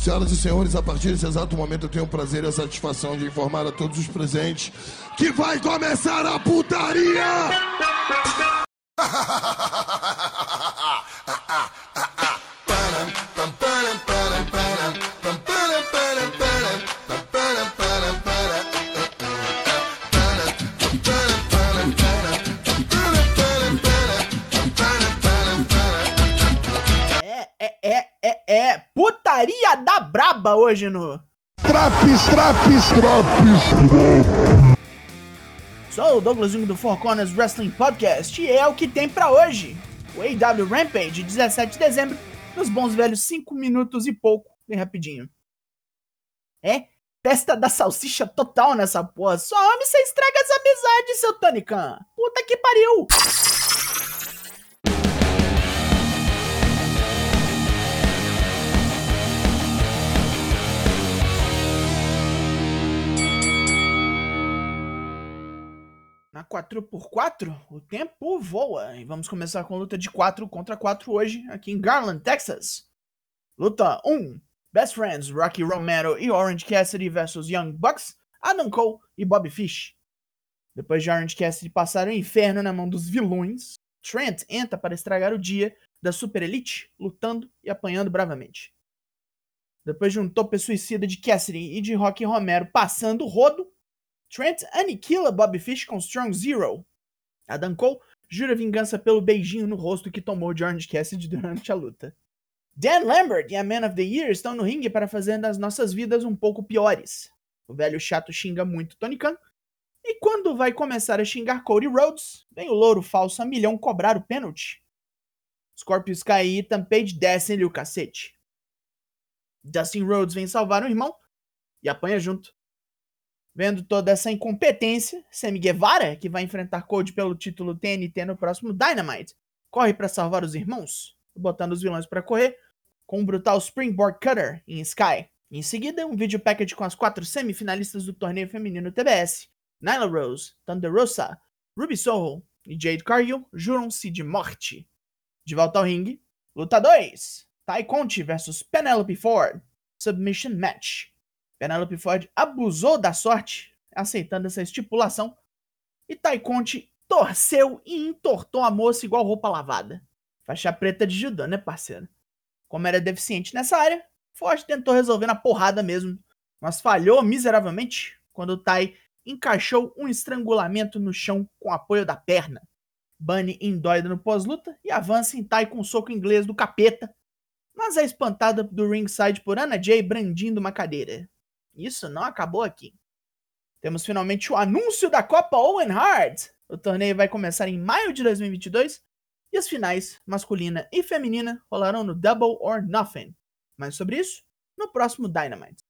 Senhoras e senhores, a partir desse exato momento eu tenho o prazer e a satisfação de informar a todos os presentes que vai começar a putaria! É, é, é, é, é putaria da braba hoje no. Traps, traps, traps! Sou o Douglas Jung do Four Corners Wrestling Podcast e é o que tem pra hoje. O AW Rampage, 17 de dezembro, nos bons velhos 5 minutos e pouco, bem rapidinho. É, testa da salsicha total nessa porra. Só homem você estraga as amizades, seu Tony Khan. Puta que pariu. Na 4x4, o tempo voa. E vamos começar com a luta de 4 contra 4 hoje, aqui em Garland, Texas. Luta 1. Best Friends, Rocky Romero e Orange Cassidy versus Young Bucks, Adam Cole e Bobby Fish. Depois de Orange Cassidy passar o inferno na mão dos vilões, Trent entra para estragar o dia da Super Elite, lutando e apanhando bravamente. Depois de um tope suicida de Cassidy e de Rocky Romero passando o rodo, Trent aniquila Bobby Fish com Strong Zero. Adam Cole jura vingança pelo beijinho no rosto que tomou de Orange Cassidy durante a luta. Dan Lambert e a Man of the Year estão no ringue para fazer das nossas vidas um pouco piores. O velho chato xinga muito Tony Khan. E quando vai começar a xingar Cody Rhodes, vem o louro falso a milhão cobrar o pênalti. Scorpio Sky e Ethan Page descem-lhe o cacete. Dustin Rhodes vem salvar o irmão e apanha junto. Vendo toda essa incompetência, Sammy Guevara, que vai enfrentar Cody pelo título TNT no próximo Dynamite, corre para salvar os irmãos, botando os vilões para correr com um brutal Springboard Cutter em Sky. Em seguida, um vídeo package com as quatro semifinalistas do torneio feminino TBS, Nyla Rose, Thunder Rosa, Ruby Soho e Jade Cargill juram-se de morte. De volta ao ringue, luta 2, Ty Conti versus Penelope Ford, Submission Match. Penelope Ford abusou da sorte, aceitando essa estipulação, e Ty Conti torceu e entortou a moça igual roupa lavada. Faixa preta de judô, né, parceiro? Como era deficiente nessa área, Ford tentou resolver na porrada mesmo, mas falhou miseravelmente quando Ty encaixou um estrangulamento no chão com apoio da perna. Bunny indóida no pós-luta e avança em Ty com um soco inglês do capeta, mas é espantada do ringside por Anna Jay brandindo uma cadeira. Isso não acabou aqui. Temos finalmente o anúncio da Copa Owen Hart. O torneio vai começar em maio de 2022 e as finais, masculina e feminina, rolarão no Double or Nothing. Mas sobre isso, no próximo Dynamite.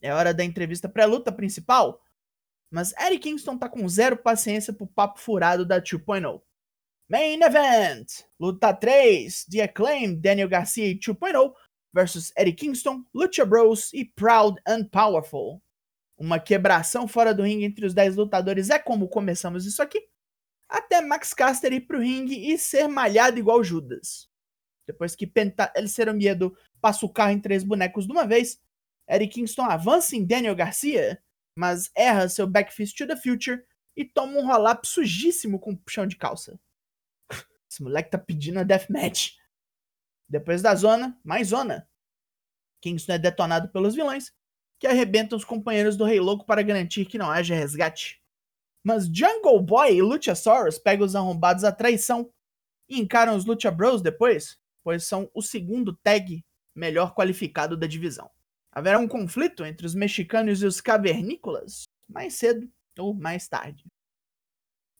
É hora da entrevista pré-luta principal, mas Eddie Kingston tá com zero paciência pro papo furado da 2.0. Main Event! Luta 3, The Acclaim, Daniel Garcia e 2.0 versus Eddie Kingston, Lucha Bros e Proud and Powerful. Uma quebração fora do ringue entre os 10 lutadores é como começamos isso aqui, até Max Caster ir pro ringue e ser malhado igual Judas. Depois que Penta El Miedo passa o carro em três bonecos de uma vez, Eddie Kingston avança em Daniel Garcia, mas erra seu backfist to the future e toma um roll-up sujíssimo com um puxão de calça. Esse moleque tá pedindo a deathmatch. Depois da zona, mais zona. Kingston é detonado pelos vilões, que arrebentam os companheiros do Rei Louco para garantir que não haja resgate. Mas Jungle Boy e Luchasaurus pegam os arrombados à traição e encaram os Lucha Bros depois, pois são o segundo tag melhor qualificado da divisão. Haverá um conflito entre os mexicanos e os cavernícolas mais cedo ou mais tarde.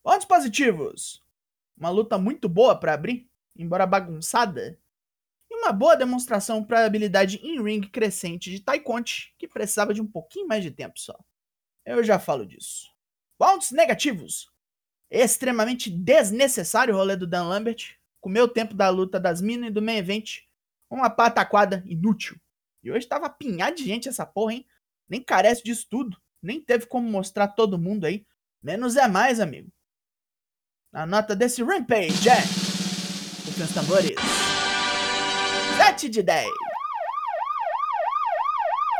Pontos positivos: uma luta muito boa para abrir, embora bagunçada, uma boa demonstração para a habilidade in-ring crescente de Conti, que precisava de um pouquinho mais de tempo só. Eu já falo disso. Pontos negativos. Extremamente desnecessário o rolê do Dan Lambert. Comeu o tempo da luta das minas e do main event. Uma pataquada inútil. E hoje tava apinhado de gente essa porra, hein? Nem carece disso tudo. Nem teve como mostrar todo mundo aí. Menos é mais, amigo. A nota desse Rampage é. Os tambores. 7 de 10.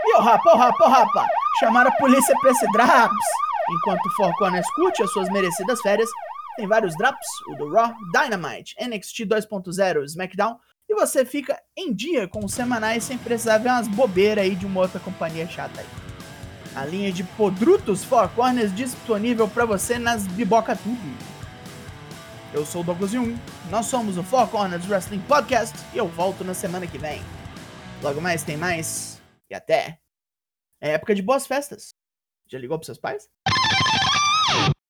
Porra, porra, porra, pá. Chamar a polícia pra esse Draps. Enquanto o Four Corners curte as suas merecidas férias, tem vários drops, o do Raw, Dynamite, NXT 2.0, SmackDown, e você fica em dia com os semanais sem precisar ver umas bobeiras aí de uma outra companhia chata aí. A linha de podrutos Four Corners disponível para você nas Biboca Tudo. Eu sou o Douglas Jung, nós somos o Four Corners Wrestling Podcast e eu volto na semana que vem. Logo mais tem mais e até. É época de boas festas. Já ligou pros seus pais?